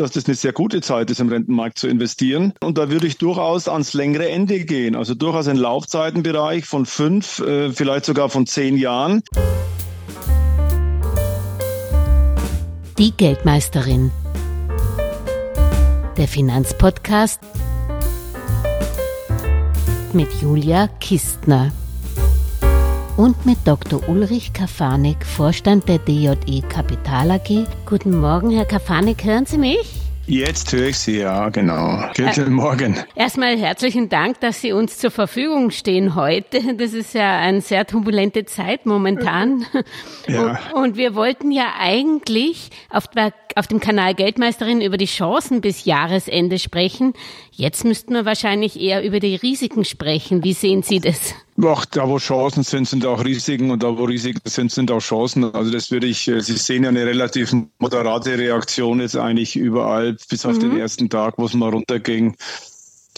dass das eine sehr gute Zeit ist, im Rentenmarkt zu investieren. Und da würde ich durchaus ans längere Ende gehen. Also durchaus einen Laufzeitenbereich von fünf, äh, vielleicht sogar von zehn Jahren. Die Geldmeisterin. Der Finanzpodcast mit Julia Kistner und mit Dr. Ulrich Kafanik, Vorstand der DJE Kapital AG. Guten Morgen, Herr Kafanik, hören Sie mich? Jetzt höre ich Sie, ja, genau. Guten Morgen. Erstmal herzlichen Dank, dass Sie uns zur Verfügung stehen heute. Das ist ja eine sehr turbulente Zeit momentan. Ja. Und, und wir wollten ja eigentlich auf, auf dem Kanal Geldmeisterin über die Chancen bis Jahresende sprechen. Jetzt müssten wir wahrscheinlich eher über die Risiken sprechen. Wie sehen Sie das? Ach, da wo Chancen sind, sind auch Risiken und da wo Risiken sind, sind auch Chancen. Also das würde ich, äh, Sie sehen ja eine relativ moderate Reaktion jetzt eigentlich überall, bis auf mhm. den ersten Tag, wo es mal runterging.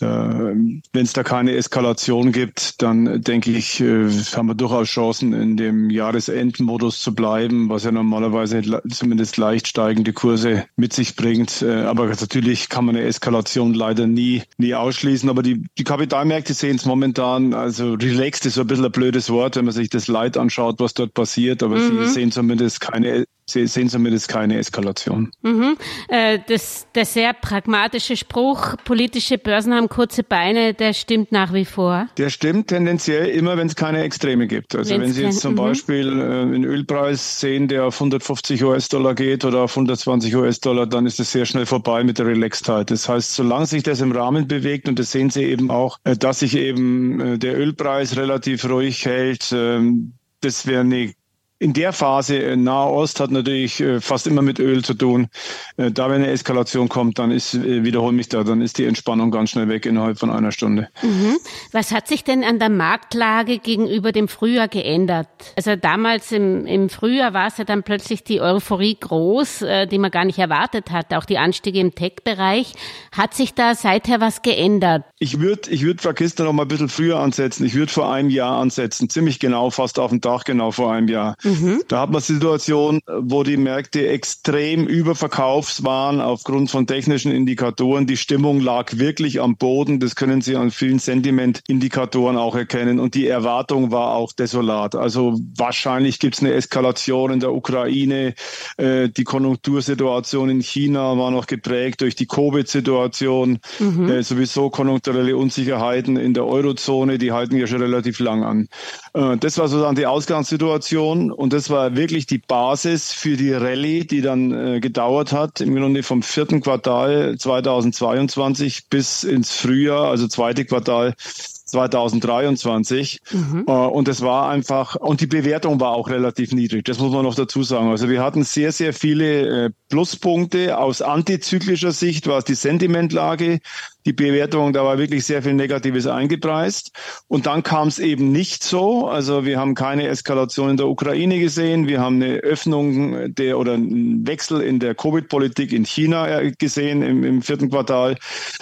Wenn es da keine Eskalation gibt, dann denke ich, äh, haben wir durchaus Chancen, in dem Jahresendmodus zu bleiben, was ja normalerweise zumindest leicht steigende Kurse mit sich bringt. Äh, aber natürlich kann man eine Eskalation leider nie, nie ausschließen. Aber die, die Kapitalmärkte sehen es momentan, also relaxed ist so ein bisschen ein blödes Wort, wenn man sich das Leid anschaut, was dort passiert. Aber mhm. sie sehen zumindest keine Sie sehen zumindest keine Eskalation. Mhm. Äh, das, der sehr pragmatische Spruch, politische Börsen haben kurze Beine, der stimmt nach wie vor? Der stimmt tendenziell immer, wenn es keine Extreme gibt. Also wenn's wenn Sie jetzt zum mhm. Beispiel äh, einen Ölpreis sehen, der auf 150 US-Dollar geht oder auf 120 US-Dollar, dann ist es sehr schnell vorbei mit der Relaxedheit. Das heißt, solange sich das im Rahmen bewegt, und das sehen Sie eben auch, äh, dass sich eben der Ölpreis relativ ruhig hält, ähm, das wäre eine in der Phase äh, Nahost hat natürlich äh, fast immer mit Öl zu tun. Äh, da, wenn eine Eskalation kommt, dann ist, wiederhol mich da, dann ist die Entspannung ganz schnell weg innerhalb von einer Stunde. Mhm. Was hat sich denn an der Marktlage gegenüber dem Frühjahr geändert? Also damals im, im Frühjahr war es ja dann plötzlich die Euphorie groß, die man gar nicht erwartet hatte, auch die Anstiege im Tech-Bereich. Hat sich da seither was geändert? Ich würde, ich würde Frau Kistner noch mal ein bisschen früher ansetzen. Ich würde vor einem Jahr ansetzen, ziemlich genau, fast auf den Tag genau vor einem Jahr. Mhm. Mhm. Da hat man Situation, wo die Märkte extrem überverkaufs waren aufgrund von technischen Indikatoren. Die Stimmung lag wirklich am Boden. Das können Sie an vielen Sentimentindikatoren auch erkennen. Und die Erwartung war auch desolat. Also wahrscheinlich gibt es eine Eskalation in der Ukraine. Äh, die Konjunktursituation in China war noch geprägt durch die Covid-Situation. Mhm. Äh, sowieso konjunkturelle Unsicherheiten in der Eurozone, die halten ja schon relativ lang an. Äh, das war sozusagen die Ausgangssituation. Und das war wirklich die Basis für die Rallye, die dann äh, gedauert hat, im Grunde vom vierten Quartal 2022 bis ins Frühjahr, also zweite Quartal 2023. Mhm. Äh, und es war einfach, und die Bewertung war auch relativ niedrig, das muss man noch dazu sagen. Also wir hatten sehr, sehr viele äh, Pluspunkte aus antizyklischer Sicht, was die Sentimentlage, die Bewertung, da war wirklich sehr viel Negatives eingepreist. Und dann kam es eben nicht so. Also wir haben keine Eskalation in der Ukraine gesehen. Wir haben eine Öffnung der oder einen Wechsel in der Covid-Politik in China äh, gesehen im, im, vierten Quartal.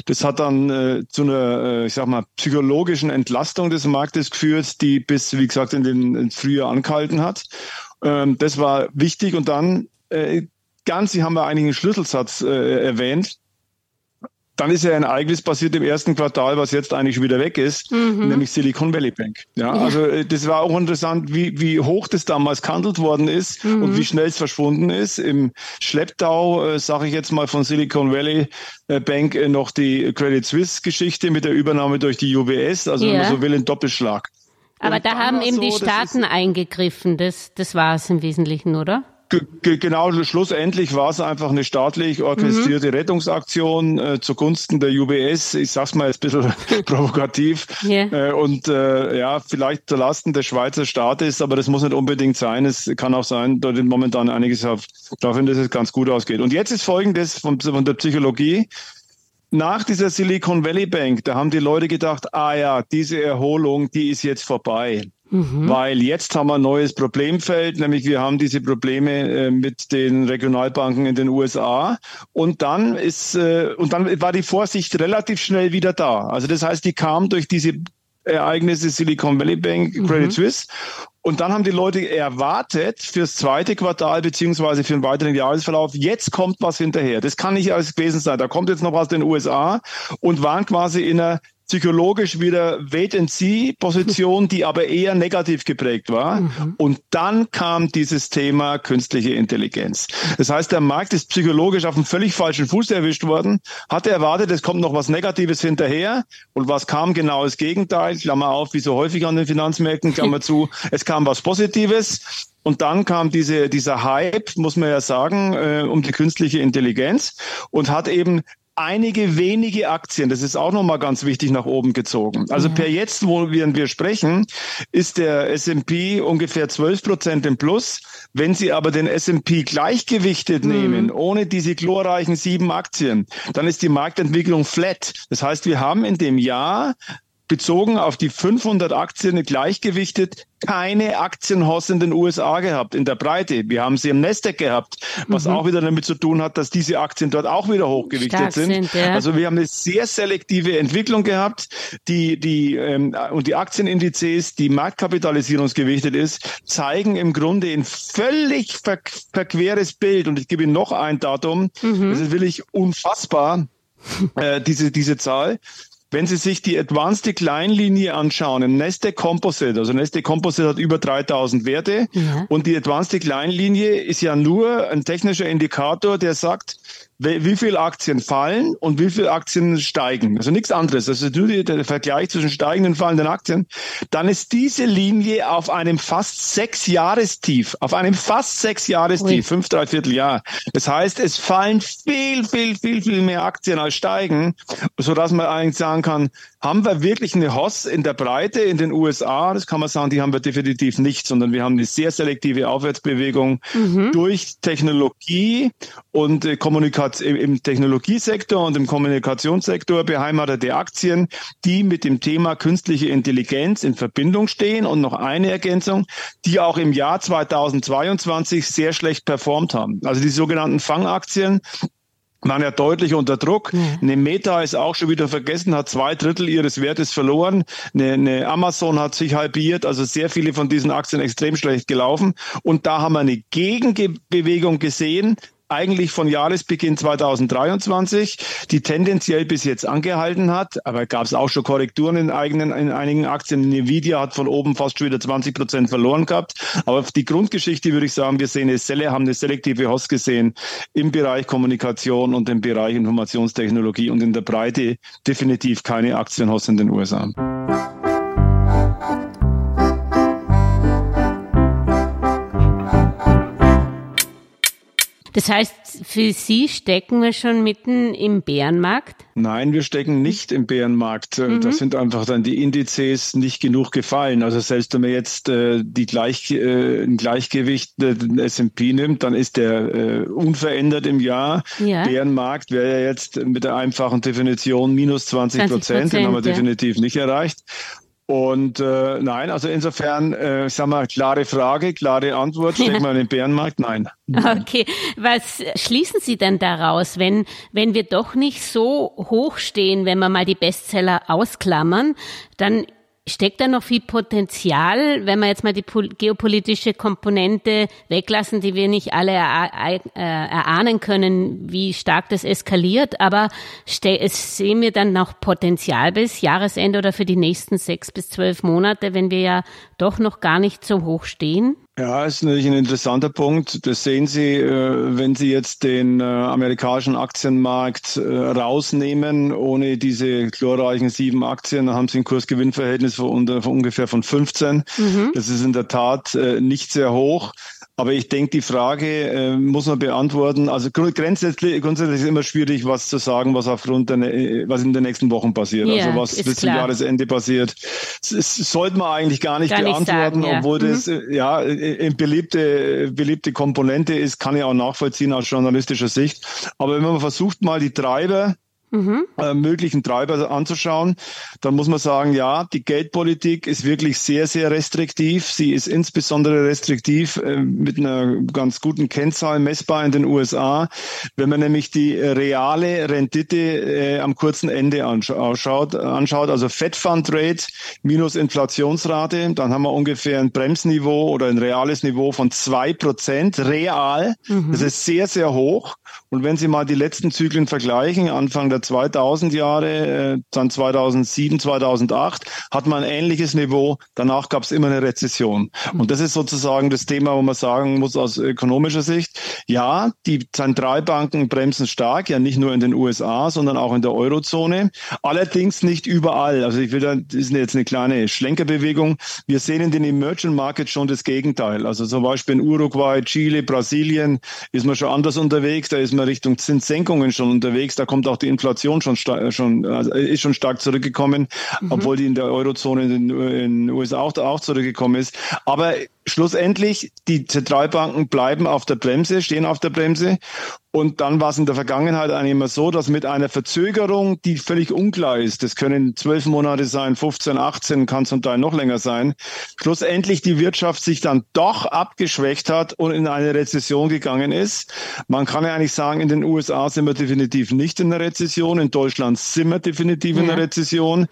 Das hat dann äh, zu einer, äh, ich sag mal, psychologischen Entlastung des Marktes geführt, die bis, wie gesagt, in den Frühjahr angehalten hat. Ähm, das war wichtig. Und dann äh, ganz, Sie haben ja einen Schlüsselsatz äh, erwähnt dann ist ja ein Ereignis passiert im ersten Quartal, was jetzt eigentlich schon wieder weg ist, mhm. nämlich Silicon Valley Bank. Ja, ja, also äh, das war auch interessant, wie, wie hoch das damals gehandelt worden ist mhm. und wie schnell es verschwunden ist. Im Schlepptau, äh, sage ich jetzt mal von Silicon Valley äh, Bank, äh, noch die Credit Suisse Geschichte mit der Übernahme durch die UBS, also ja. wenn man so will, ein Doppelschlag. Aber und da haben eben so, die Staaten eingegriffen, das, das war es im Wesentlichen, oder? Genau, schlussendlich war es einfach eine staatlich orchestrierte mhm. Rettungsaktion äh, zugunsten der UBS. Ich sag's mal jetzt ein bisschen provokativ. Yeah. Äh, und äh, ja, vielleicht zulasten des Schweizer Staates, aber das muss nicht unbedingt sein. Es kann auch sein, dort momentan einiges auf, dafür, dass es ganz gut ausgeht. Und jetzt ist folgendes von, von der Psychologie nach dieser Silicon Valley Bank, da haben die Leute gedacht, ah ja, diese Erholung, die ist jetzt vorbei. Mhm. Weil jetzt haben wir ein neues Problemfeld, nämlich wir haben diese Probleme äh, mit den Regionalbanken in den USA. Und dann ist, äh, und dann war die Vorsicht relativ schnell wieder da. Also das heißt, die kam durch diese Ereignisse Silicon Valley Bank, Credit mhm. Suisse Und dann haben die Leute erwartet fürs zweite Quartal beziehungsweise für den weiteren Jahresverlauf, jetzt kommt was hinterher. Das kann nicht alles gewesen sein. Da kommt jetzt noch was aus den USA und waren quasi in einer psychologisch wieder Wait-and-See-Position, die aber eher negativ geprägt war. Mhm. Und dann kam dieses Thema künstliche Intelligenz. Das heißt, der Markt ist psychologisch auf einem völlig falschen Fuß erwischt worden, hatte erwartet, es kommt noch was Negatives hinterher. Und was kam genau das Gegenteil? Klammer auf, wie so häufig an den Finanzmärkten, Klammer zu. Es kam was Positives. Und dann kam diese, dieser Hype, muss man ja sagen, äh, um die künstliche Intelligenz und hat eben einige wenige Aktien, das ist auch nochmal ganz wichtig, nach oben gezogen. Also ja. per jetzt, wo wir, wir sprechen, ist der S&P ungefähr 12 Prozent im Plus. Wenn Sie aber den S&P gleichgewichtet mhm. nehmen, ohne diese glorreichen sieben Aktien, dann ist die Marktentwicklung flat. Das heißt, wir haben in dem Jahr bezogen auf die 500 Aktien gleichgewichtet keine Aktienhoss in den USA gehabt, in der Breite. Wir haben sie im Nasdaq gehabt, was mhm. auch wieder damit zu tun hat, dass diese Aktien dort auch wieder hochgewichtet sind. sind ja. Also wir haben eine sehr selektive Entwicklung gehabt, die, die, ähm, und die Aktienindizes, die marktkapitalisierungsgewichtet ist, zeigen im Grunde ein völlig ver verqueres Bild. Und ich gebe Ihnen noch ein Datum, mhm. das ist wirklich unfassbar, äh, diese, diese Zahl. Wenn Sie sich die Advanced Decline Linie anschauen, im Neste Composite, also Neste Composite hat über 3000 Werte ja. und die Advanced Decline Linie ist ja nur ein technischer Indikator, der sagt, wie viele Aktien fallen und wie viele Aktien steigen. Also nichts anderes. Also nur der Vergleich zwischen steigenden und fallenden Aktien. Dann ist diese Linie auf einem fast sechs Jahrestief, auf einem fast sechs Jahrestief, fünf, dreiviertel Jahr. Das heißt, es fallen viel, viel, viel, viel mehr Aktien als steigen, so dass man eigentlich sagen kann, haben wir wirklich eine Hoss in der Breite in den USA? Das kann man sagen, die haben wir definitiv nicht, sondern wir haben eine sehr selektive Aufwärtsbewegung mhm. durch Technologie und äh, Im Technologiesektor und im Kommunikationssektor beheimatete Aktien, die mit dem Thema künstliche Intelligenz in Verbindung stehen und noch eine Ergänzung, die auch im Jahr 2022 sehr schlecht performt haben. Also die sogenannten Fangaktien, waren ja deutlich unter Druck. Mhm. Eine Meta ist auch schon wieder vergessen, hat zwei Drittel ihres Wertes verloren. Eine, eine Amazon hat sich halbiert, also sehr viele von diesen Aktien extrem schlecht gelaufen. Und da haben wir eine Gegenbewegung gesehen, eigentlich von Jahresbeginn 2023, die tendenziell bis jetzt angehalten hat, aber gab es auch schon Korrekturen in, eigenen, in einigen Aktien. Nvidia hat von oben fast schon wieder 20 Prozent verloren gehabt. Aber die Grundgeschichte würde ich sagen, wir sehen eine Selle, haben eine selektive Host gesehen im Bereich Kommunikation und im Bereich Informationstechnologie und in der Breite definitiv keine Aktienhost in den USA. Das heißt, für Sie stecken wir schon mitten im Bärenmarkt? Nein, wir stecken nicht im Bärenmarkt. Äh, mhm. Da sind einfach dann die Indizes nicht genug gefallen. Also selbst wenn man jetzt äh, die Gleich, äh, ein Gleichgewicht äh, den S&P nimmt, dann ist der äh, unverändert im Jahr. Ja. Bärenmarkt wäre ja jetzt mit der einfachen Definition minus 20 Prozent. Den haben wir definitiv nicht erreicht. Und äh, nein, also insofern, äh, sag mal, klare Frage, klare Antwort, stecken wir in den Bärenmarkt? Nein. Okay, was schließen Sie denn daraus, wenn, wenn wir doch nicht so hoch stehen, wenn wir mal die Bestseller ausklammern, dann Steckt da noch viel Potenzial, wenn wir jetzt mal die geopolitische Komponente weglassen, die wir nicht alle äh, erahnen können, wie stark das eskaliert, aber sehen wir dann noch Potenzial bis Jahresende oder für die nächsten sechs bis zwölf Monate, wenn wir ja doch noch gar nicht so hoch stehen? Ja, ist natürlich ein interessanter Punkt. Das sehen Sie, äh, wenn Sie jetzt den äh, amerikanischen Aktienmarkt äh, rausnehmen, ohne diese glorreichen sieben Aktien, dann haben Sie ein Kursgewinnverhältnis von, ungefähr von 15. Mhm. Das ist in der Tat nicht sehr hoch. Aber ich denke, die Frage äh, muss man beantworten. Also grundsätzlich, grundsätzlich ist immer schwierig, was zu sagen, was aufgrund der, was in den nächsten Wochen passiert. Ja, also was bis zum Jahresende passiert. Das, sollte man eigentlich gar nicht gar beantworten, nicht sagen, ja. obwohl mhm. das äh, ja eine äh, beliebte, beliebte Komponente ist, kann ich auch nachvollziehen aus journalistischer Sicht. Aber wenn man versucht, mal die Treiber mhm. äh, möglichen Treiber anzuschauen, dann muss man sagen, ja, die Geldpolitik ist wirklich sehr, sehr restriktiv. Sie ist insbesondere restriktiv äh, mit einer ganz guten Kennzahl messbar in den USA. Wenn man nämlich die reale Rendite äh, am kurzen Ende anschaut, anschaut, also Fed Fund Rate minus Inflationsrate, dann haben wir ungefähr ein Bremsniveau oder ein reales Niveau von zwei Prozent real. Mhm. Das ist sehr, sehr hoch. Und wenn Sie mal die letzten Zyklen vergleichen, Anfang der 2000 Jahre, äh, dann 2007, 2008, hat man ein ähnliches Niveau. Danach gab es immer eine Rezession. Und das ist sozusagen das Thema, wo man sagen muss aus ökonomischer Sicht, ja, die Zentralbanken bremsen stark, ja nicht nur in den USA, sondern auch in der Eurozone. Allerdings nicht überall. Also ich will da, das ist jetzt eine kleine Schlenkerbewegung. Wir sehen in den Emerging Markets schon das Gegenteil. Also zum Beispiel in Uruguay, Chile, Brasilien ist man schon anders unterwegs. Da ist man Richtung Zinssenkungen schon unterwegs. Da kommt auch die Inflation schon, schon also ist schon stark zurückgekommen, mhm. obwohl die in der Eurozone in den USA auch, auch zurückgekommen ist. Aber schlussendlich, die Zentralbanken bleiben auf der Bremse, stehen auf der Bremse. Und dann war es in der Vergangenheit eigentlich immer so, dass mit einer Verzögerung, die völlig unklar ist, das können zwölf Monate sein, 15, 18, kann zum Teil noch länger sein, schlussendlich die Wirtschaft sich dann doch abgeschwächt hat und in eine Rezession gegangen ist. Man kann ja eigentlich sagen, in den USA sind wir definitiv nicht in der Rezession, in Deutschland sind wir definitiv ja. in der Rezession.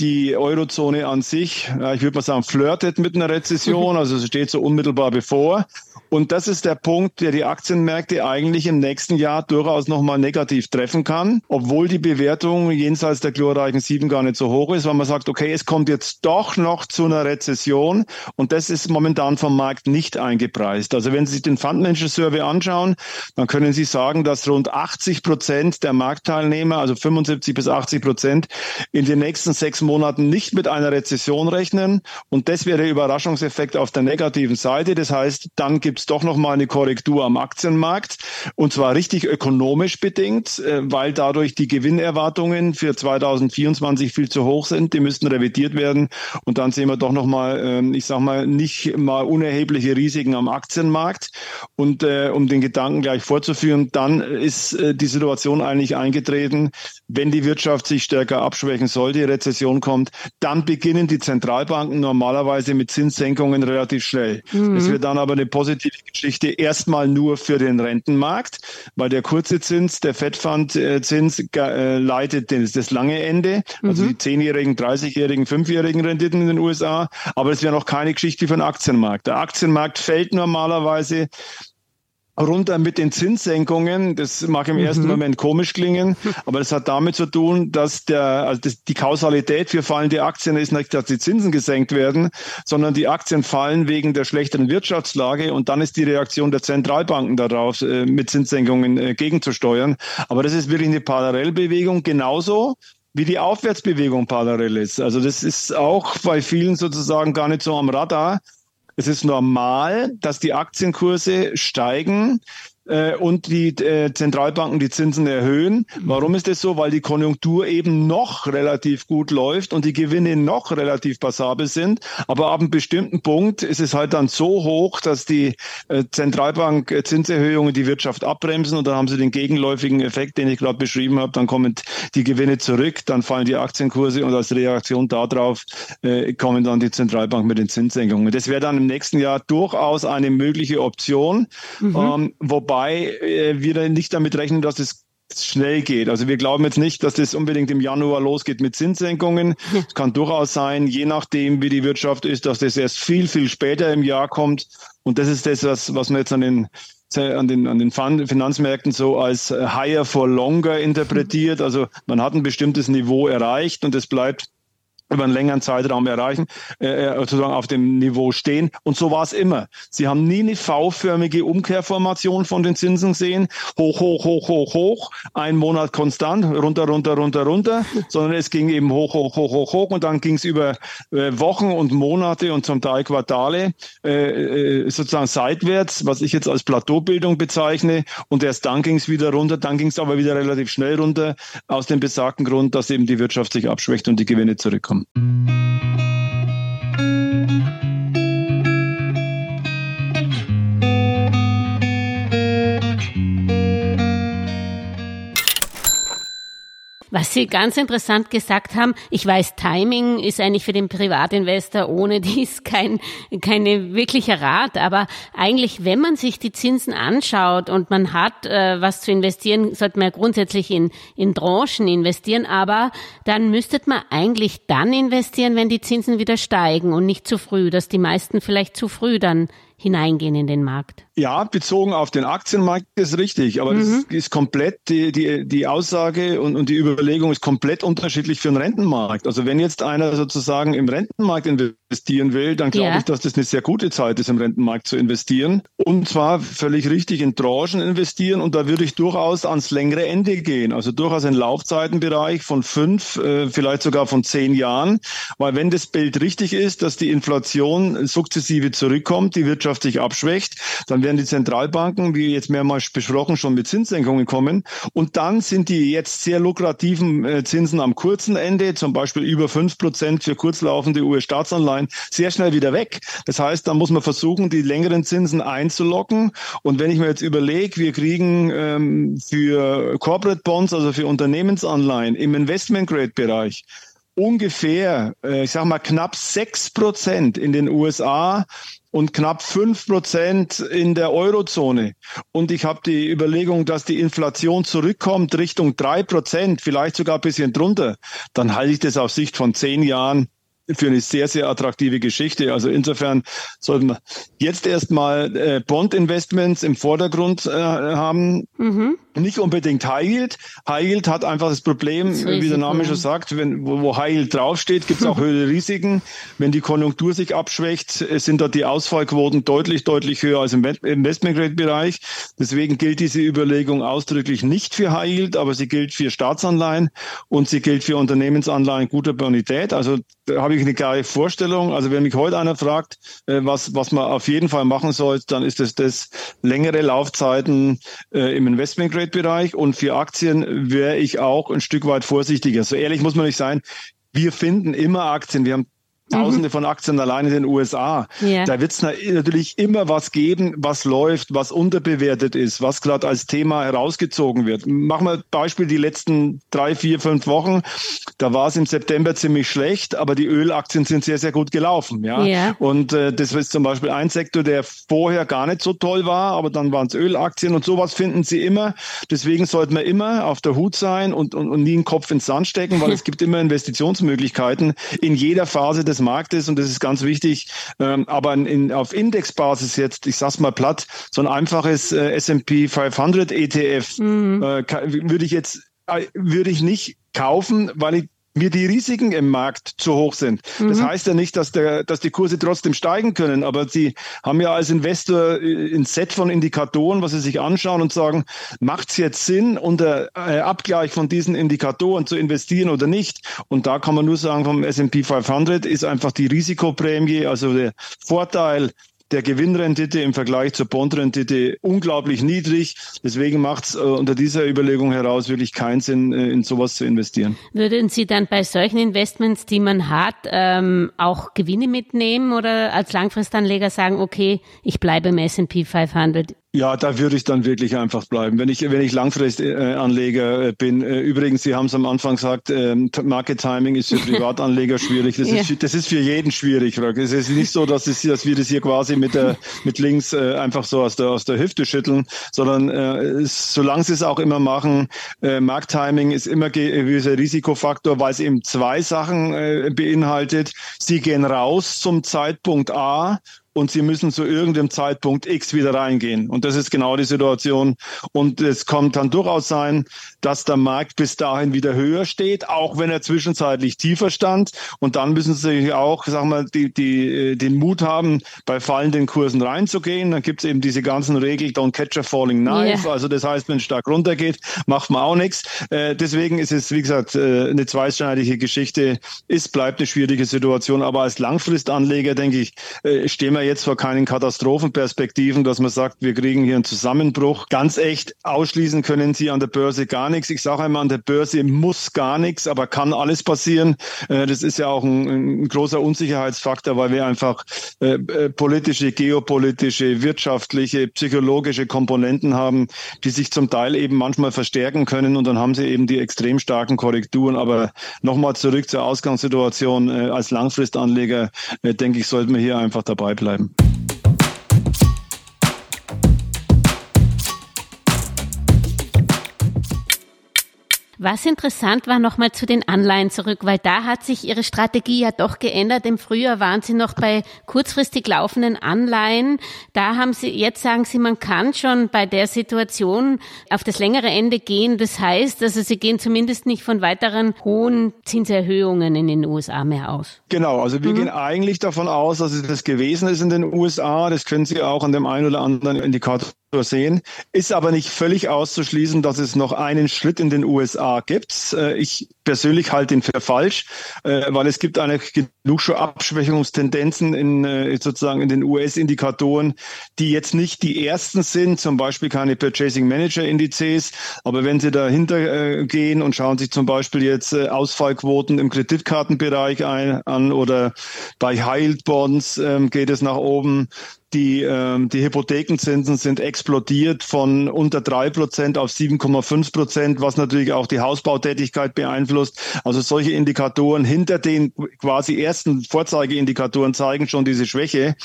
Die Eurozone an sich, ich würde mal sagen, flirtet mit einer Rezession, also es steht so unmittelbar bevor. Und das ist der Punkt, der die Aktienmärkte eigentlich im nächsten Jahr durchaus nochmal negativ treffen kann, obwohl die Bewertung jenseits der glorreichen sieben gar nicht so hoch ist, weil man sagt, okay, es kommt jetzt doch noch zu einer Rezession und das ist momentan vom Markt nicht eingepreist. Also wenn Sie sich den Fundmenschen Survey anschauen, dann können Sie sagen, dass rund 80 Prozent der Marktteilnehmer, also 75 bis 80 Prozent, in den nächsten sechs Monaten nicht mit einer Rezession rechnen und das wäre der Überraschungseffekt auf der negativen Seite. Das heißt, dann gibt es doch noch mal eine Korrektur am Aktienmarkt und zwar richtig ökonomisch bedingt, äh, weil dadurch die Gewinnerwartungen für 2024 viel zu hoch sind. Die müssten revidiert werden und dann sehen wir doch noch mal, ähm, ich sag mal, nicht mal unerhebliche Risiken am Aktienmarkt. Und äh, um den Gedanken gleich vorzuführen, dann ist äh, die Situation eigentlich eingetreten, wenn die Wirtschaft sich stärker abschwächen sollte, Rezession kommt, dann beginnen die Zentralbanken normalerweise mit Zinssenkungen relativ schnell. Mhm. Es wird dann aber eine positive Geschichte erstmal nur für den Rentenmarkt, weil der kurze Zins, der Fed-Fund-Zins äh, leitet das, das lange Ende, also mhm. die zehnjährigen, 30-jährigen, fünfjährigen Renditen in den USA. Aber es wäre noch keine Geschichte für den Aktienmarkt. Der Aktienmarkt fällt normalerweise runter mit den Zinssenkungen. Das mag im mhm. ersten Moment komisch klingen, aber das hat damit zu tun, dass der, also das, die Kausalität für fallende Aktien ist nicht, dass die Zinsen gesenkt werden, sondern die Aktien fallen wegen der schlechteren Wirtschaftslage und dann ist die Reaktion der Zentralbanken darauf, äh, mit Zinssenkungen äh, gegenzusteuern. Aber das ist wirklich eine Parallelbewegung, genauso wie die Aufwärtsbewegung parallel ist. Also das ist auch bei vielen sozusagen gar nicht so am Radar. Es ist normal, dass die Aktienkurse steigen, äh, und die äh, Zentralbanken die Zinsen erhöhen. Warum ist das so? Weil die Konjunktur eben noch relativ gut läuft und die Gewinne noch relativ passabel sind. Aber ab einem bestimmten Punkt ist es halt dann so hoch, dass die äh, Zentralbank Zinserhöhungen die Wirtschaft abbremsen und dann haben sie den gegenläufigen Effekt, den ich gerade beschrieben habe. Dann kommen die Gewinne zurück, dann fallen die Aktienkurse und als Reaktion darauf äh, kommen dann die Zentralbank mit den Zinssenkungen. Das wäre dann im nächsten Jahr durchaus eine mögliche Option, mhm. ähm, wobei wobei äh, wir nicht damit rechnen, dass es schnell geht. Also wir glauben jetzt nicht, dass das unbedingt im Januar losgeht mit Zinssenkungen. Es kann durchaus sein, je nachdem, wie die Wirtschaft ist, dass das erst viel, viel später im Jahr kommt. Und das ist das, was, was man jetzt an den an den, an den Finanzmärkten so als higher for longer interpretiert. Also man hat ein bestimmtes Niveau erreicht und es bleibt über einen längeren Zeitraum erreichen, äh, äh, sozusagen auf dem Niveau stehen. Und so war es immer. Sie haben nie eine V-förmige Umkehrformation von den Zinsen gesehen. Hoch, hoch, hoch, hoch, hoch. Ein Monat konstant, runter, runter, runter, runter. Sondern es ging eben hoch, hoch, hoch, hoch, hoch. Und dann ging es über äh, Wochen und Monate und zum Teil Quartale äh, äh, sozusagen seitwärts, was ich jetzt als Plateaubildung bezeichne. Und erst dann ging es wieder runter. Dann ging es aber wieder relativ schnell runter. Aus dem besagten Grund, dass eben die Wirtschaft sich abschwächt und die Gewinne zurückkommen machen. Was Sie ganz interessant gesagt haben, ich weiß, Timing ist eigentlich für den Privatinvestor ohne dies kein, keine wirklicher Rat, aber eigentlich, wenn man sich die Zinsen anschaut und man hat äh, was zu investieren, sollte man ja grundsätzlich in, in Tranchen investieren, aber dann müsste man eigentlich dann investieren, wenn die Zinsen wieder steigen und nicht zu früh, dass die meisten vielleicht zu früh dann hineingehen in den Markt. Ja, bezogen auf den Aktienmarkt ist richtig, aber mhm. das ist komplett die, die, die Aussage und, und die Überlegung ist komplett unterschiedlich für den Rentenmarkt. Also wenn jetzt einer sozusagen im Rentenmarkt investieren will, dann glaube ja. ich, dass das eine sehr gute Zeit ist, im Rentenmarkt zu investieren. Und zwar völlig richtig in Tranchen investieren und da würde ich durchaus ans längere Ende gehen. Also durchaus einen Laufzeitenbereich von fünf, äh, vielleicht sogar von zehn Jahren. Weil wenn das Bild richtig ist, dass die Inflation sukzessive zurückkommt, die Wirtschaft sich abschwächt, dann werden die Zentralbanken, wie jetzt mehrmals besprochen, schon mit Zinssenkungen kommen. Und dann sind die jetzt sehr lukrativen äh, Zinsen am kurzen Ende, zum Beispiel über fünf Prozent für kurzlaufende US-Staatsanleihen, sehr schnell wieder weg. Das heißt, da muss man versuchen, die längeren Zinsen einzulocken. Und wenn ich mir jetzt überlege, wir kriegen ähm, für Corporate Bonds, also für Unternehmensanleihen im Investment-Grade-Bereich, ungefähr, äh, ich sag mal knapp sechs Prozent in den USA und knapp fünf Prozent in der Eurozone. Und ich habe die Überlegung, dass die Inflation zurückkommt Richtung drei Prozent, vielleicht sogar ein bisschen drunter, dann halte ich das auf Sicht von zehn Jahren für eine sehr, sehr attraktive Geschichte. Also insofern sollten wir jetzt erstmal äh, Bond-Investments im Vordergrund äh, haben. Mhm. Nicht unbedingt High Yield. High Yield hat einfach das Problem, das wie der Name schon sagt, wenn, wo, wo High Yield draufsteht, gibt es auch höhere Risiken. Wenn die Konjunktur sich abschwächt, äh, sind dort die Ausfallquoten deutlich, deutlich höher als im Investment-Grade-Bereich. Deswegen gilt diese Überlegung ausdrücklich nicht für High Yield, aber sie gilt für Staatsanleihen und sie gilt für Unternehmensanleihen guter Bonität. Also da habe ich eine klare Vorstellung. Also wenn mich heute einer fragt, äh, was, was man auf jeden Fall machen soll, dann ist es das längere Laufzeiten äh, im Investment Bereich und für Aktien wäre ich auch ein Stück weit vorsichtiger. So ehrlich muss man nicht sein. Wir finden immer Aktien. Wir haben Tausende mhm. von Aktien allein in den USA. Yeah. Da wird es natürlich immer was geben, was läuft, was unterbewertet ist, was gerade als Thema herausgezogen wird. Machen wir Beispiel die letzten drei, vier, fünf Wochen. Da war es im September ziemlich schlecht, aber die Ölaktien sind sehr, sehr gut gelaufen. Ja. Yeah. Und äh, das ist zum Beispiel ein Sektor, der vorher gar nicht so toll war, aber dann waren es Ölaktien und sowas finden Sie immer. Deswegen sollten wir immer auf der Hut sein und, und, und nie einen Kopf ins Sand stecken, weil es gibt immer Investitionsmöglichkeiten in jeder Phase des des Marktes und das ist ganz wichtig. Ähm, aber in, auf Indexbasis jetzt, ich sag's mal platt, so ein einfaches äh, S&P 500 ETF mhm. äh, würde ich jetzt äh, würde ich nicht kaufen, weil ich mir die Risiken im Markt zu hoch sind. Mhm. Das heißt ja nicht, dass, der, dass die Kurse trotzdem steigen können, aber sie haben ja als Investor äh, ein Set von Indikatoren, was sie sich anschauen und sagen, macht es jetzt Sinn, unter äh, Abgleich von diesen Indikatoren zu investieren oder nicht? Und da kann man nur sagen, vom S&P 500 ist einfach die Risikoprämie, also der Vorteil der Gewinnrendite im Vergleich zur Bondrendite unglaublich niedrig. Deswegen macht es äh, unter dieser Überlegung heraus wirklich keinen Sinn, äh, in sowas zu investieren. Würden Sie dann bei solchen Investments, die man hat, ähm, auch Gewinne mitnehmen oder als Langfristanleger sagen, okay, ich bleibe im S&P 500? Ja, da würde ich dann wirklich einfach bleiben. Wenn ich, wenn ich Langfristanleger äh, bin, äh, übrigens, Sie haben es am Anfang gesagt, ähm, Market Timing ist für Privatanleger schwierig. Das, ja. ist, das ist für jeden schwierig. Es ist nicht so, dass, es, dass wir das hier quasi mit der, mit links äh, einfach so aus der, aus der Hüfte schütteln, sondern äh, solange Sie es auch immer machen, äh, Markttiming ist immer gewisser Risikofaktor, weil es eben zwei Sachen äh, beinhaltet. Sie gehen raus zum Zeitpunkt A und sie müssen zu irgendeinem Zeitpunkt X wieder reingehen. Und das ist genau die Situation. Und es kommt dann durchaus sein, dass der Markt bis dahin wieder höher steht, auch wenn er zwischenzeitlich tiefer stand. Und dann müssen sie auch, sag mal, die, die, den Mut haben, bei fallenden Kursen reinzugehen. Dann gibt es eben diese ganzen Regeln, don't catch a falling knife. Yeah. Also das heißt, wenn es stark runtergeht, macht man auch nichts. Äh, deswegen ist es, wie gesagt, äh, eine zweischneidige Geschichte. Es bleibt eine schwierige Situation. Aber als Langfristanleger, denke ich, äh, stehen wir jetzt vor keinen Katastrophenperspektiven, dass man sagt, wir kriegen hier einen Zusammenbruch. Ganz echt ausschließen können Sie an der Börse gar nichts. Ich sage einmal, an der Börse muss gar nichts, aber kann alles passieren. Äh, das ist ja auch ein, ein großer Unsicherheitsfaktor, weil wir einfach äh, äh, politische, geopolitische, wirtschaftliche, psychologische Komponenten haben, die sich zum Teil eben manchmal verstärken können und dann haben Sie eben die extrem starken Korrekturen. Aber nochmal zurück zur Ausgangssituation. Als Langfristanleger, denke ich, sollten wir hier einfach dabei bleiben. Was interessant war, nochmal zu den Anleihen zurück, weil da hat sich Ihre Strategie ja doch geändert. Im Frühjahr waren Sie noch bei kurzfristig laufenden Anleihen. Da haben Sie, jetzt sagen Sie, man kann schon bei der Situation auf das längere Ende gehen. Das heißt, also Sie gehen zumindest nicht von weiteren hohen Zinserhöhungen in den USA mehr aus. Genau, also wir mhm. gehen eigentlich davon aus, dass es das gewesen ist in den USA. Das können Sie auch an dem einen oder anderen Indikator sehen. Ist aber nicht völlig auszuschließen, dass es noch einen Schritt in den USA gibt. Äh, ich persönlich halte ihn für falsch, äh, weil es gibt eine genug schon Abschwächungstendenzen in äh, sozusagen in den US-Indikatoren, die jetzt nicht die ersten sind, zum Beispiel keine Purchasing Manager Indizes, aber wenn Sie dahinter gehen und schauen sich zum Beispiel jetzt Ausfallquoten im Kreditkartenbereich ein, an oder bei High Bonds ähm, geht es nach oben die, ähm, die Hypothekenzinsen sind explodiert von unter drei Prozent auf 7,5 Prozent, was natürlich auch die Hausbautätigkeit beeinflusst. Also solche Indikatoren hinter den quasi ersten Vorzeigeindikatoren zeigen schon diese Schwäche.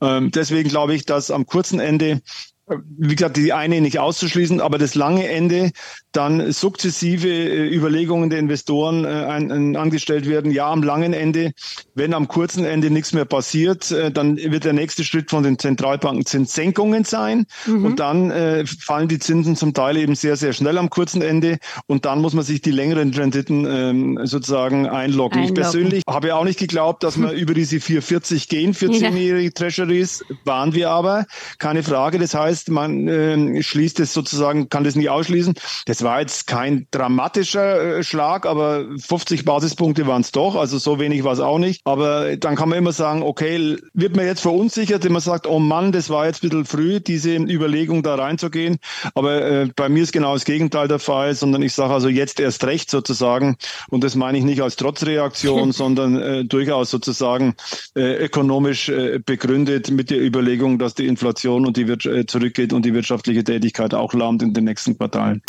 Ähm, deswegen glaube ich, dass am kurzen Ende wie gesagt, die eine nicht auszuschließen, aber das lange Ende dann sukzessive äh, Überlegungen der Investoren äh, ein, ein, angestellt werden. Ja, am langen Ende, wenn am kurzen Ende nichts mehr passiert, äh, dann wird der nächste Schritt von den Zentralbanken Zinssenkungen sein mhm. und dann äh, fallen die Zinsen zum Teil eben sehr, sehr schnell am kurzen Ende und dann muss man sich die längeren Renditen ähm, sozusagen einloggen. einloggen. Ich persönlich habe auch nicht geglaubt, dass wir über diese 440 gehen für zehnjährige ja. Treasuries, waren wir aber, keine Frage. Das heißt, heißt, man äh, schließt es sozusagen, kann das nicht ausschließen. Das war jetzt kein dramatischer äh, Schlag, aber 50 Basispunkte waren es doch, also so wenig war es auch nicht. Aber dann kann man immer sagen, okay, wird man jetzt verunsichert, wenn man sagt, oh Mann, das war jetzt ein bisschen früh, diese Überlegung da reinzugehen. Aber äh, bei mir ist genau das Gegenteil der Fall, sondern ich sage also jetzt erst recht sozusagen. Und das meine ich nicht als Trotzreaktion, sondern äh, durchaus sozusagen äh, ökonomisch äh, begründet mit der Überlegung, dass die Inflation und die wird äh, zurückgeht und die wirtschaftliche Tätigkeit auch lahmt in den nächsten Quartalen.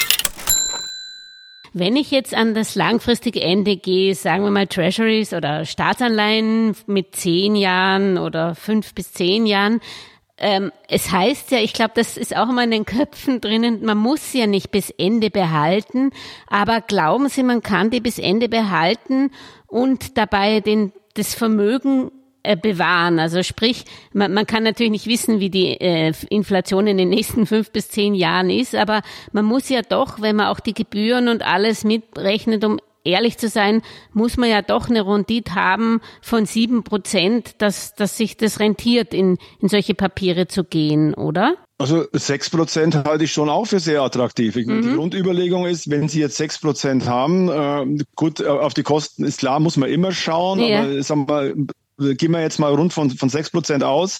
Wenn ich jetzt an das langfristige Ende gehe, sagen wir mal Treasuries oder Staatsanleihen mit zehn Jahren oder fünf bis zehn Jahren, ähm, es heißt ja, ich glaube, das ist auch immer in den Köpfen drinnen, man muss sie ja nicht bis Ende behalten, aber glauben Sie, man kann die bis Ende behalten und dabei den, das Vermögen äh, bewahren. Also sprich, man, man kann natürlich nicht wissen, wie die äh, Inflation in den nächsten fünf bis zehn Jahren ist, aber man muss ja doch, wenn man auch die Gebühren und alles mitrechnet, um ehrlich zu sein, muss man ja doch eine Rendite haben von sieben Prozent, dass, dass sich das rentiert, in, in solche Papiere zu gehen, oder? Also sechs Prozent halte ich schon auch für sehr attraktiv. Mhm. Die Grundüberlegung ist, wenn Sie jetzt sechs Prozent haben, äh, gut, äh, auf die Kosten ist klar, muss man immer schauen, ja. aber sagen wir gehen wir jetzt mal rund von, von 6 Prozent aus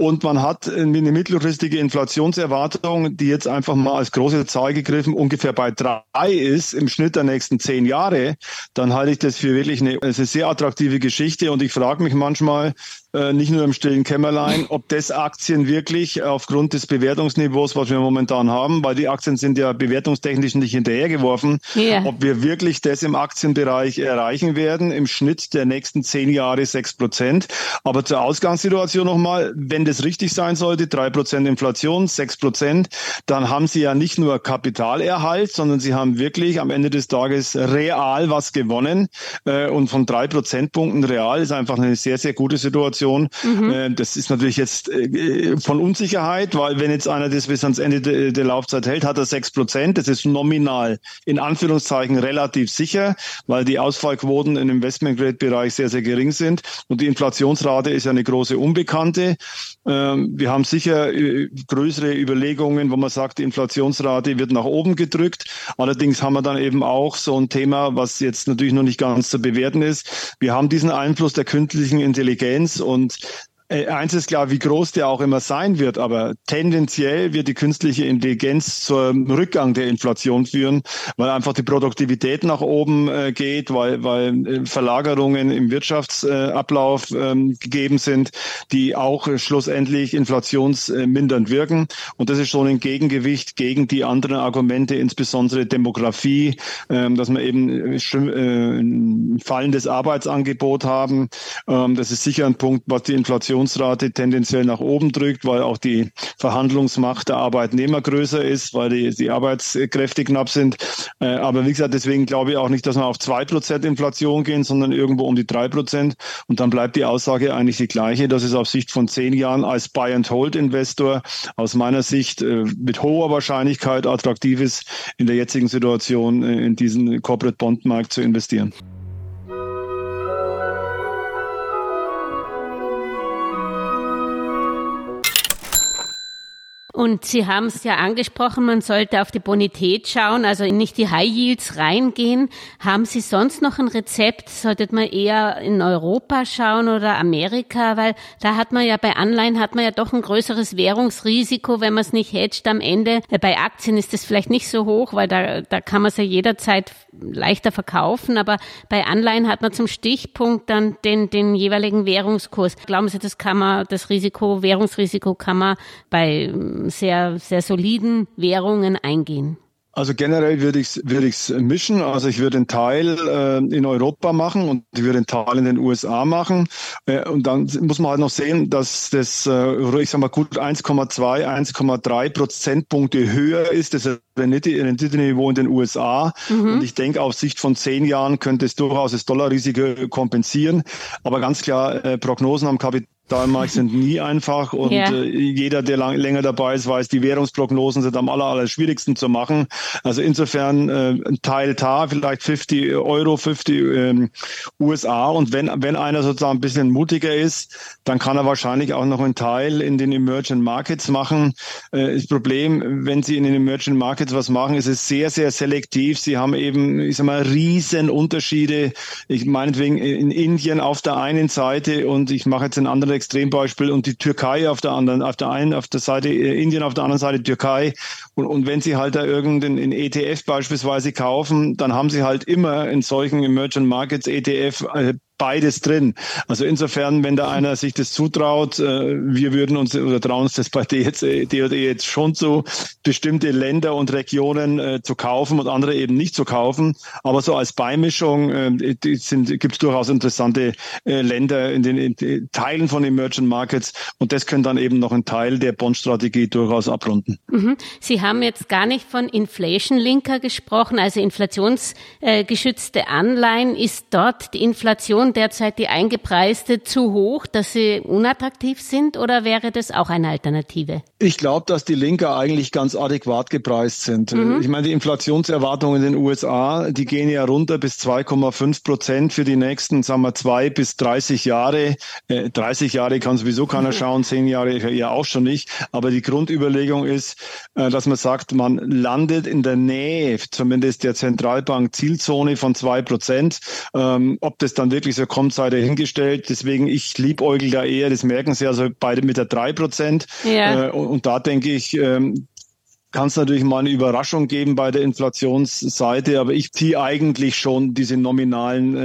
und man hat eine mittelfristige Inflationserwartung, die jetzt einfach mal als große Zahl gegriffen ungefähr bei drei ist im Schnitt der nächsten zehn Jahre, dann halte ich das für wirklich eine, eine sehr attraktive Geschichte und ich frage mich manchmal, äh, nicht nur im stillen Kämmerlein, ob das Aktien wirklich aufgrund des Bewertungsniveaus, was wir momentan haben, weil die Aktien sind ja bewertungstechnisch nicht hinterhergeworfen, yeah. ob wir wirklich das im Aktienbereich erreichen werden, im Schnitt der nächsten zehn Jahre sechs Prozent. Aber zur Ausgangssituation nochmal, wenn das richtig sein sollte, drei Prozent Inflation, sechs Prozent, dann haben Sie ja nicht nur Kapitalerhalt, sondern Sie haben wirklich am Ende des Tages real was gewonnen. Äh, und von drei Prozentpunkten real ist einfach eine sehr, sehr gute Situation. Mhm. Äh, das ist natürlich jetzt äh, von Unsicherheit, weil wenn jetzt einer das bis ans Ende de, der Laufzeit hält, hat er sechs Prozent. Das ist nominal in Anführungszeichen relativ sicher, weil die Ausfallquoten im Investment-Grade-Bereich sehr, sehr gering sind. Und die Inflationsrate ist ja eine große Unbekannte. Ähm, wir haben sicher äh, größere Überlegungen, wo man sagt, die Inflationsrate wird nach oben gedrückt. Allerdings haben wir dann eben auch so ein Thema, was jetzt natürlich noch nicht ganz zu bewerten ist. Wir haben diesen Einfluss der künstlichen Intelligenz und eins ist klar, wie groß der auch immer sein wird, aber tendenziell wird die künstliche Intelligenz zum Rückgang der Inflation führen, weil einfach die Produktivität nach oben äh, geht, weil, weil äh, Verlagerungen im Wirtschaftsablauf äh, ähm, gegeben sind, die auch äh, schlussendlich inflationsmindernd wirken. Und das ist schon ein Gegengewicht gegen die anderen Argumente, insbesondere Demografie, ähm, dass wir eben äh, ein fallendes Arbeitsangebot haben. Ähm, das ist sicher ein Punkt, was die Inflationsrate tendenziell nach oben drückt, weil auch die Verhandlungsmacht der Arbeitnehmer größer ist, weil die, die Arbeitskräfte knapp sind. Äh, aber wie gesagt, deswegen glaube ich auch nicht, dass wir auf zwei Prozent Inflation gehen, sondern irgendwo um die drei Prozent. Und dann bleibt die Aussage eigentlich die gleiche, dass es auf Sicht von zehn Jahren als Buy-and-Hold-Investor aus meiner Sicht äh, mit hoher Wahrscheinlichkeit attraktiv ist, in der jetzigen Situation äh, in diesen Corporate Bond Markt zu investieren. Und Sie haben es ja angesprochen, man sollte auf die Bonität schauen, also nicht die High Yields reingehen. Haben Sie sonst noch ein Rezept? Sollte man eher in Europa schauen oder Amerika? Weil da hat man ja bei Anleihen hat man ja doch ein größeres Währungsrisiko, wenn man es nicht hedgt am Ende. Bei Aktien ist es vielleicht nicht so hoch, weil da, da kann man es ja jederzeit leichter verkaufen. Aber bei Anleihen hat man zum Stichpunkt dann den, den jeweiligen Währungskurs. Glauben Sie, das kann man, das Risiko, Währungsrisiko kann man bei sehr, sehr soliden Währungen eingehen? Also generell würde ich es würde ich's mischen. Also ich würde einen Teil äh, in Europa machen und ich würde einen Teil in den USA machen. Äh, und dann muss man halt noch sehen, dass das, äh, ich sag mal, gut 1,2, 1,3 Prozentpunkte höher ist, das Renditeniveau in den USA. Mhm. Und ich denke, auf Sicht von zehn Jahren könnte es durchaus das Dollarrisiko kompensieren. Aber ganz klar, äh, Prognosen am Kapital Kapitalmarkt sind nie einfach und ja. äh, jeder, der lang, länger dabei ist, weiß, die Währungsprognosen sind am aller, aller schwierigsten zu machen. Also insofern äh, Teil TAR, vielleicht 50 Euro, 50 ähm, USA und wenn, wenn einer sozusagen ein bisschen mutiger ist, dann kann er wahrscheinlich auch noch einen Teil in den Emerging Markets machen. Äh, das Problem, wenn Sie in den Emerging Markets was machen, ist es sehr, sehr selektiv. Sie haben eben, ich sag mal, riesen Unterschiede. Ich meinetwegen in Indien auf der einen Seite und ich mache jetzt einen anderen Extrembeispiel und die Türkei auf der anderen, auf der einen, auf der Seite äh, Indien, auf der anderen Seite Türkei. Und, und wenn Sie halt da irgendeinen ETF beispielsweise kaufen, dann haben Sie halt immer in solchen Emerging Markets ETF äh, beides drin. Also insofern, wenn da einer sich das zutraut, äh, wir würden uns oder trauen uns das bei DHE, DHE jetzt schon zu, bestimmte Länder und Regionen äh, zu kaufen und andere eben nicht zu kaufen. Aber so als Beimischung äh, gibt es durchaus interessante Länder in den in Teilen von Emerging Markets und das können dann eben noch ein Teil der Bondstrategie durchaus abrunden. Mhm. Sie haben jetzt gar nicht von Inflation Linker gesprochen, also inflationsgeschützte Anleihen. Ist dort die Inflation derzeit die eingepreiste zu hoch, dass sie unattraktiv sind oder wäre das auch eine Alternative? Ich glaube, dass die Linke eigentlich ganz adäquat gepreist sind. Mhm. Ich meine, die Inflationserwartungen in den USA, die gehen ja runter bis 2,5 Prozent für die nächsten, sagen wir, zwei bis 30 Jahre. Äh, 30 Jahre kann sowieso keiner mhm. schauen, zehn Jahre ja auch schon nicht. Aber die Grundüberlegung ist, äh, dass man sagt, man landet in der Nähe, zumindest der Zentralbank Zielzone von zwei Prozent. Ähm, ob das dann wirklich so kommt, sei dahingestellt. Deswegen, ich liebäugel da eher, das merken Sie also beide mit der drei Prozent. Ja. Äh, und, und, da denke ich, ähm, kann es natürlich mal eine Überraschung geben bei der Inflationsseite, aber ich ziehe eigentlich schon diese nominalen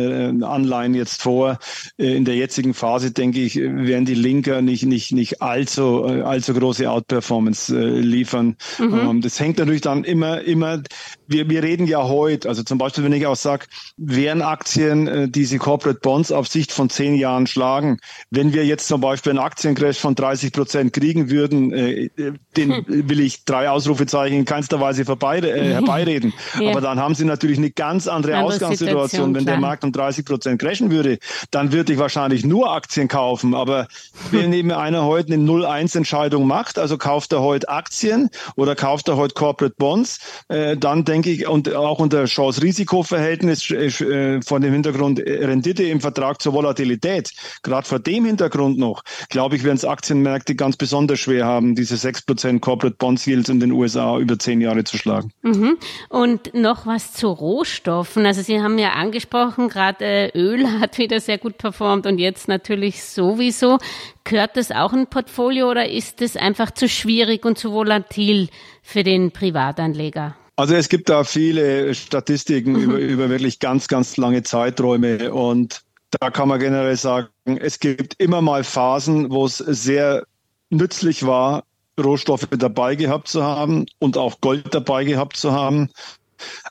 äh, Anleihen jetzt vor. Äh, in der jetzigen Phase denke ich, werden die Linker nicht nicht nicht allzu äh, allzu große Outperformance äh, liefern. Mhm. Ähm, das hängt natürlich dann immer immer. Wir wir reden ja heute, also zum Beispiel, wenn ich auch sage, wären Aktien äh, diese Corporate Bonds auf Sicht von zehn Jahren schlagen, wenn wir jetzt zum Beispiel einen Aktiencrash von 30 Prozent kriegen würden, äh, den hm. will ich drei Ausrufe Ausrufezeichen in keinster Weise vorbei, äh, herbeireden. ja. Aber dann haben sie natürlich eine ganz andere, andere Ausgangssituation. Situation, wenn der Markt um 30 Prozent crashen würde, dann würde ich wahrscheinlich nur Aktien kaufen. Aber wenn eben einer heute eine 0-1-Entscheidung macht, also kauft er heute Aktien oder kauft er heute Corporate Bonds, äh, dann denke ich, und auch unter Chance-Risiko-Verhältnis äh, von dem Hintergrund äh, Rendite im Vertrag zur Volatilität, gerade vor dem Hintergrund noch, glaube ich, werden es Aktienmärkte ganz besonders schwer haben, diese 6% Corporate Bonds Yields in den USA USA über zehn Jahre zu schlagen. Mhm. Und noch was zu Rohstoffen. Also Sie haben ja angesprochen, gerade äh, Öl hat wieder sehr gut performt und jetzt natürlich sowieso. Gehört das auch ein Portfolio oder ist es einfach zu schwierig und zu volatil für den Privatanleger? Also es gibt da viele Statistiken mhm. über, über wirklich ganz, ganz lange Zeiträume und da kann man generell sagen, es gibt immer mal Phasen, wo es sehr nützlich war, Rohstoffe dabei gehabt zu haben und auch Gold dabei gehabt zu haben.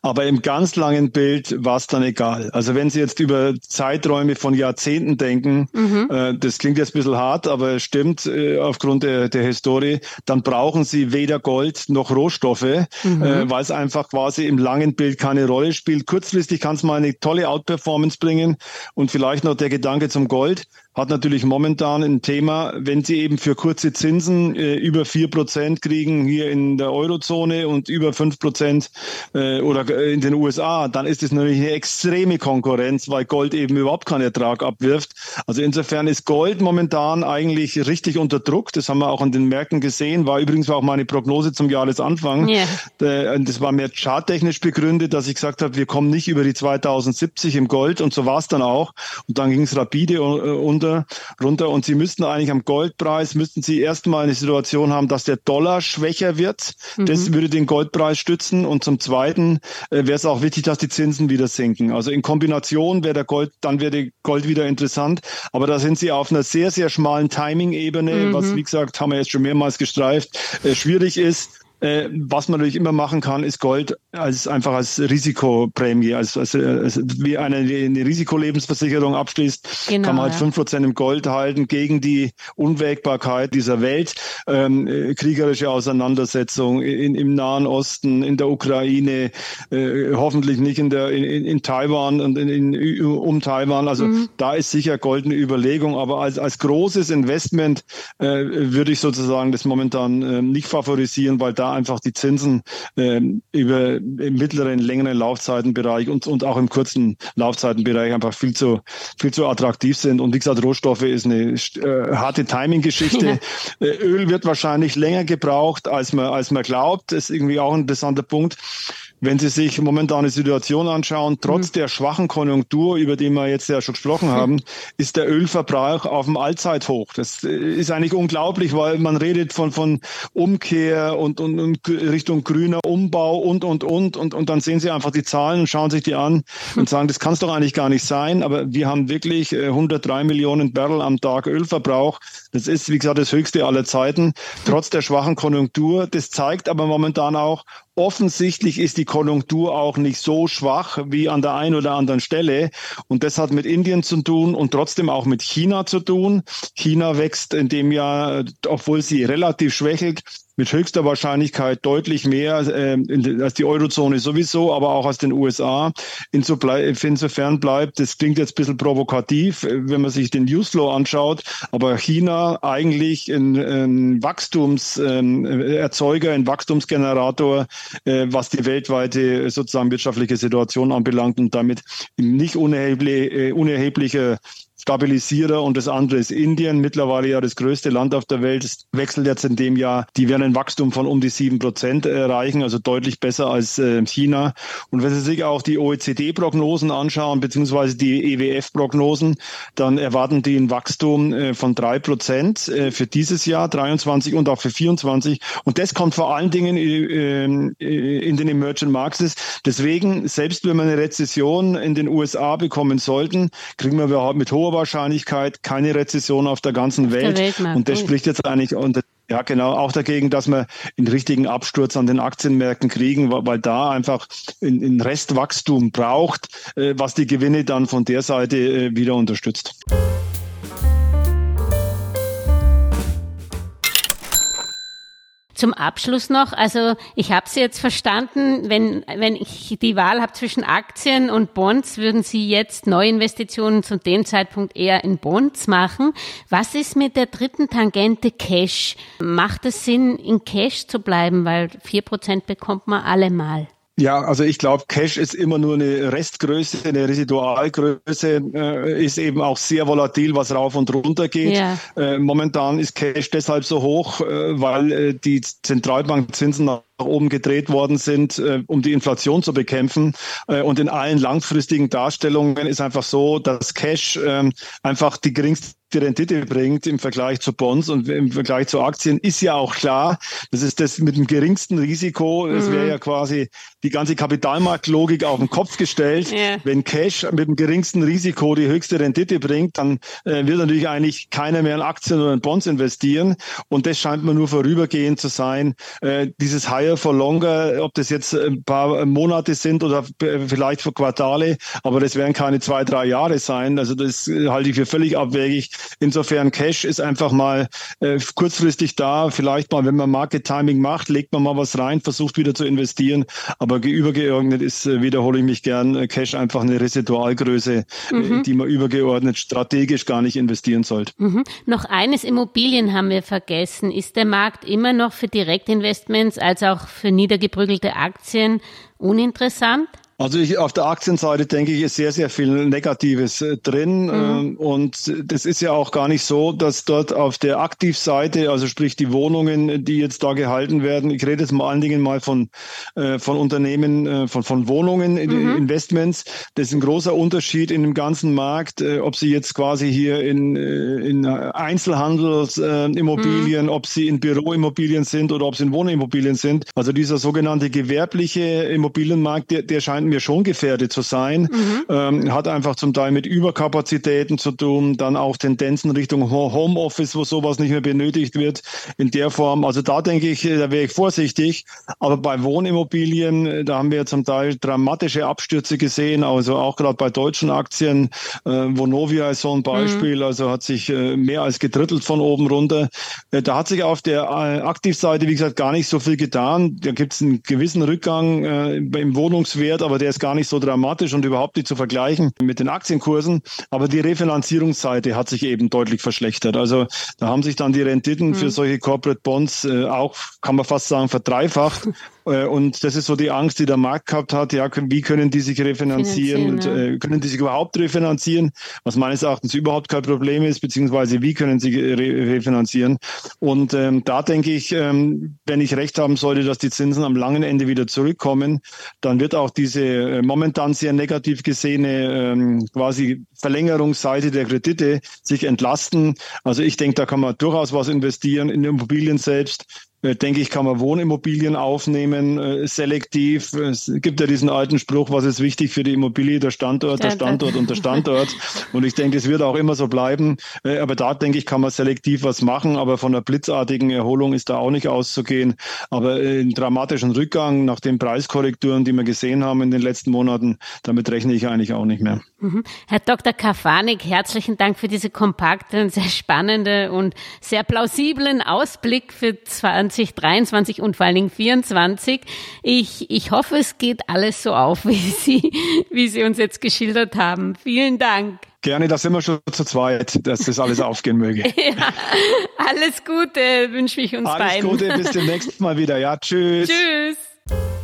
Aber im ganz langen Bild war es dann egal. Also wenn Sie jetzt über Zeiträume von Jahrzehnten denken, mhm. äh, das klingt jetzt ein bisschen hart, aber es stimmt äh, aufgrund der, der Historie, dann brauchen Sie weder Gold noch Rohstoffe, mhm. äh, weil es einfach quasi im langen Bild keine Rolle spielt. Kurzfristig kann es mal eine tolle Outperformance bringen und vielleicht noch der Gedanke zum Gold hat natürlich momentan ein Thema, wenn sie eben für kurze Zinsen äh, über vier Prozent kriegen hier in der Eurozone und über fünf Prozent äh, oder äh, in den USA, dann ist es natürlich eine extreme Konkurrenz, weil Gold eben überhaupt keinen Ertrag abwirft. Also insofern ist Gold momentan eigentlich richtig unter Druck. Das haben wir auch an den Märkten gesehen. War übrigens auch meine Prognose zum Jahresanfang. Yeah. Das war mehr charttechnisch begründet, dass ich gesagt habe, wir kommen nicht über die 2070 im Gold und so war es dann auch. Und dann ging es rapide unter runter, runter. Und Sie müssten eigentlich am Goldpreis, müssten Sie erstmal eine Situation haben, dass der Dollar schwächer wird. Mhm. Das würde den Goldpreis stützen. Und zum Zweiten äh, wäre es auch wichtig, dass die Zinsen wieder sinken. Also in Kombination wäre der Gold, dann wäre Gold wieder interessant. Aber da sind Sie auf einer sehr, sehr schmalen Timing-Ebene, mhm. was, wie gesagt, haben wir jetzt schon mehrmals gestreift, äh, schwierig ist. Äh, was man natürlich immer machen kann, ist Gold als einfach als Risikoprämie, als, als, als wie eine, eine Risikolebensversicherung abschließt, genau, kann man halt fünf ja. Prozent im Gold halten gegen die Unwägbarkeit dieser Welt, ähm, äh, kriegerische Auseinandersetzung in, im Nahen Osten, in der Ukraine, äh, hoffentlich nicht in der in, in Taiwan und in, in, um Taiwan. Also mhm. da ist sicher Gold eine Überlegung, aber als als großes Investment äh, würde ich sozusagen das momentan äh, nicht favorisieren, weil da einfach die Zinsen äh, über im mittleren, längeren Laufzeitenbereich und, und auch im kurzen Laufzeitenbereich einfach viel zu, viel zu attraktiv sind. Und wie gesagt, Rohstoffe ist eine äh, harte Timing-Geschichte. Ja. Äh, Öl wird wahrscheinlich länger gebraucht, als man, als man glaubt. Das ist irgendwie auch ein interessanter Punkt. Wenn Sie sich momentan die Situation anschauen, trotz mhm. der schwachen Konjunktur, über die wir jetzt ja schon gesprochen haben, ist der Ölverbrauch auf dem Allzeithoch. Das äh, ist eigentlich unglaublich, weil man redet von, von Umkehr und, und, und Richtung grüner Umbau und, und, und, und, und dann sehen Sie einfach die Zahlen und schauen sich die an und sagen, das kann es doch eigentlich gar nicht sein, aber wir haben wirklich 103 äh, Millionen Barrel am Tag Ölverbrauch. Das ist, wie gesagt, das höchste aller Zeiten, trotz der schwachen Konjunktur. Das zeigt aber momentan auch, Offensichtlich ist die Konjunktur auch nicht so schwach wie an der einen oder anderen Stelle. Und das hat mit Indien zu tun und trotzdem auch mit China zu tun. China wächst in dem Jahr, obwohl sie relativ schwächelt, mit höchster Wahrscheinlichkeit deutlich mehr äh, als die Eurozone sowieso, aber auch als den USA. Insofern bleibt, das klingt jetzt ein bisschen provokativ, äh, wenn man sich den Newsflow anschaut, aber China eigentlich ein, ein Wachstumserzeuger, ähm, ein Wachstumsgenerator, äh, was die weltweite sozusagen wirtschaftliche Situation anbelangt und damit nicht unerhebliche, äh, unerhebliche Stabilisierer und das andere ist Indien, mittlerweile ja das größte Land auf der Welt. Es wechselt jetzt in dem Jahr, die werden ein Wachstum von um die sieben Prozent erreichen, also deutlich besser als äh, China. Und wenn Sie sich auch die OECD-Prognosen anschauen, beziehungsweise die EWF-Prognosen, dann erwarten die ein Wachstum äh, von drei Prozent äh, für dieses Jahr, 23 und auch für 24. Und das kommt vor allen Dingen in den Emerging Markets. Deswegen, selbst wenn wir eine Rezession in den USA bekommen sollten, kriegen wir mit hoher Wahrscheinlichkeit keine Rezession auf der ganzen Welt. Der und das spricht jetzt eigentlich und ja, genau, auch dagegen, dass wir einen richtigen Absturz an den Aktienmärkten kriegen, weil da einfach ein Restwachstum braucht, äh, was die Gewinne dann von der Seite äh, wieder unterstützt. Zum Abschluss noch, also ich habe Sie jetzt verstanden, wenn, wenn ich die Wahl habe zwischen Aktien und Bonds, würden Sie jetzt Neuinvestitionen zu dem Zeitpunkt eher in Bonds machen. Was ist mit der dritten Tangente Cash? Macht es Sinn, in Cash zu bleiben, weil vier Prozent bekommt man allemal? Ja, also ich glaube, Cash ist immer nur eine Restgröße, eine Residualgröße, äh, ist eben auch sehr volatil, was rauf und runter geht. Ja. Äh, momentan ist Cash deshalb so hoch, äh, weil äh, die Zentralbankzinsen nach oben gedreht worden sind, äh, um die Inflation zu bekämpfen. Äh, und in allen langfristigen Darstellungen ist einfach so, dass Cash ähm, einfach die geringste die Rendite bringt im Vergleich zu Bonds und im Vergleich zu Aktien, ist ja auch klar. Das ist das mit dem geringsten Risiko. Es wäre mhm. ja quasi die ganze Kapitalmarktlogik auf den Kopf gestellt. Yeah. Wenn Cash mit dem geringsten Risiko die höchste Rendite bringt, dann äh, wird natürlich eigentlich keiner mehr in Aktien oder in Bonds investieren. Und das scheint mir nur vorübergehend zu sein. Äh, dieses Higher for Longer, ob das jetzt ein paar Monate sind oder vielleicht für Quartale, aber das werden keine zwei, drei Jahre sein. Also das halte ich für völlig abwegig. Insofern Cash ist einfach mal äh, kurzfristig da. Vielleicht mal, wenn man Market Timing macht, legt man mal was rein, versucht wieder zu investieren. Aber übergeordnet ist, äh, wiederhole ich mich gern, äh, Cash einfach eine Residualgröße, äh, mhm. die man übergeordnet strategisch gar nicht investieren sollte. Mhm. Noch eines Immobilien haben wir vergessen. Ist der Markt immer noch für Direktinvestments als auch für niedergeprügelte Aktien uninteressant? Also ich, auf der Aktienseite denke ich, ist sehr, sehr viel Negatives äh, drin. Mhm. Ähm, und das ist ja auch gar nicht so, dass dort auf der Aktivseite, also sprich die Wohnungen, die jetzt da gehalten werden, ich rede jetzt mal allen Dingen mal von, äh, von Unternehmen, äh, von, von Wohnungen, mhm. Investments. Das ist ein großer Unterschied in dem ganzen Markt, ob sie jetzt quasi hier in, in Einzelhandelsimmobilien, mhm. ob sie in Büroimmobilien sind oder ob sie in Wohnimmobilien sind. Also dieser sogenannte gewerbliche Immobilienmarkt, der, der scheint scheint mir schon gefährdet zu sein. Mhm. Ähm, hat einfach zum Teil mit Überkapazitäten zu tun, dann auch Tendenzen Richtung Homeoffice, wo sowas nicht mehr benötigt wird in der Form. Also da denke ich, da wäre ich vorsichtig. Aber bei Wohnimmobilien, äh, da haben wir zum Teil dramatische Abstürze gesehen, also auch gerade bei deutschen Aktien. Äh, Vonovia ist so ein Beispiel, mhm. also hat sich äh, mehr als gedrittelt von oben runter. Äh, da hat sich auf der äh, Aktivseite, wie gesagt, gar nicht so viel getan. Da gibt es einen gewissen Rückgang äh, im Wohnungswert, aber aber der ist gar nicht so dramatisch und überhaupt nicht zu vergleichen mit den Aktienkursen. Aber die Refinanzierungsseite hat sich eben deutlich verschlechtert. Also da haben sich dann die Renditen mhm. für solche Corporate Bonds äh, auch, kann man fast sagen, verdreifacht. Äh, und das ist so die Angst, die der Markt gehabt hat. Ja, wie können die sich refinanzieren und äh, können die sich überhaupt refinanzieren? Was meines Erachtens überhaupt kein Problem ist, beziehungsweise wie können sie re refinanzieren? Und ähm, da denke ich, ähm, wenn ich recht haben sollte, dass die Zinsen am langen Ende wieder zurückkommen, dann wird auch diese äh, momentan sehr negativ gesehene ähm, quasi Verlängerungsseite der Kredite sich entlasten. Also ich denke, da kann man durchaus was investieren in Immobilien selbst. Äh, denke ich, kann man Wohnimmobilien aufnehmen, äh, selektiv. Es gibt ja diesen alten Spruch, was ist wichtig für die Immobilie, der Standort, der Standort und der Standort. Und ich denke, es wird auch immer so bleiben. Äh, aber da, denke ich, kann man selektiv was machen. Aber von einer blitzartigen Erholung ist da auch nicht auszugehen. Aber einen dramatischen Rückgang nach den Preiskorrekturen, die wir gesehen haben in den letzten Monaten, damit rechne ich eigentlich auch nicht mehr. Mhm. Herr Dr. Kafanik, herzlichen Dank für diese kompakte, sehr spannende und sehr plausiblen Ausblick für 2023 und vor allen Dingen 2024. Ich, ich hoffe, es geht alles so auf, wie Sie, wie Sie uns jetzt geschildert haben. Vielen Dank. Gerne, da sind wir schon zu zweit, dass das alles aufgehen möge. ja, alles Gute wünsche ich uns alles beiden. Alles Gute, bis demnächst mal wieder. Ja, tschüss. Tschüss.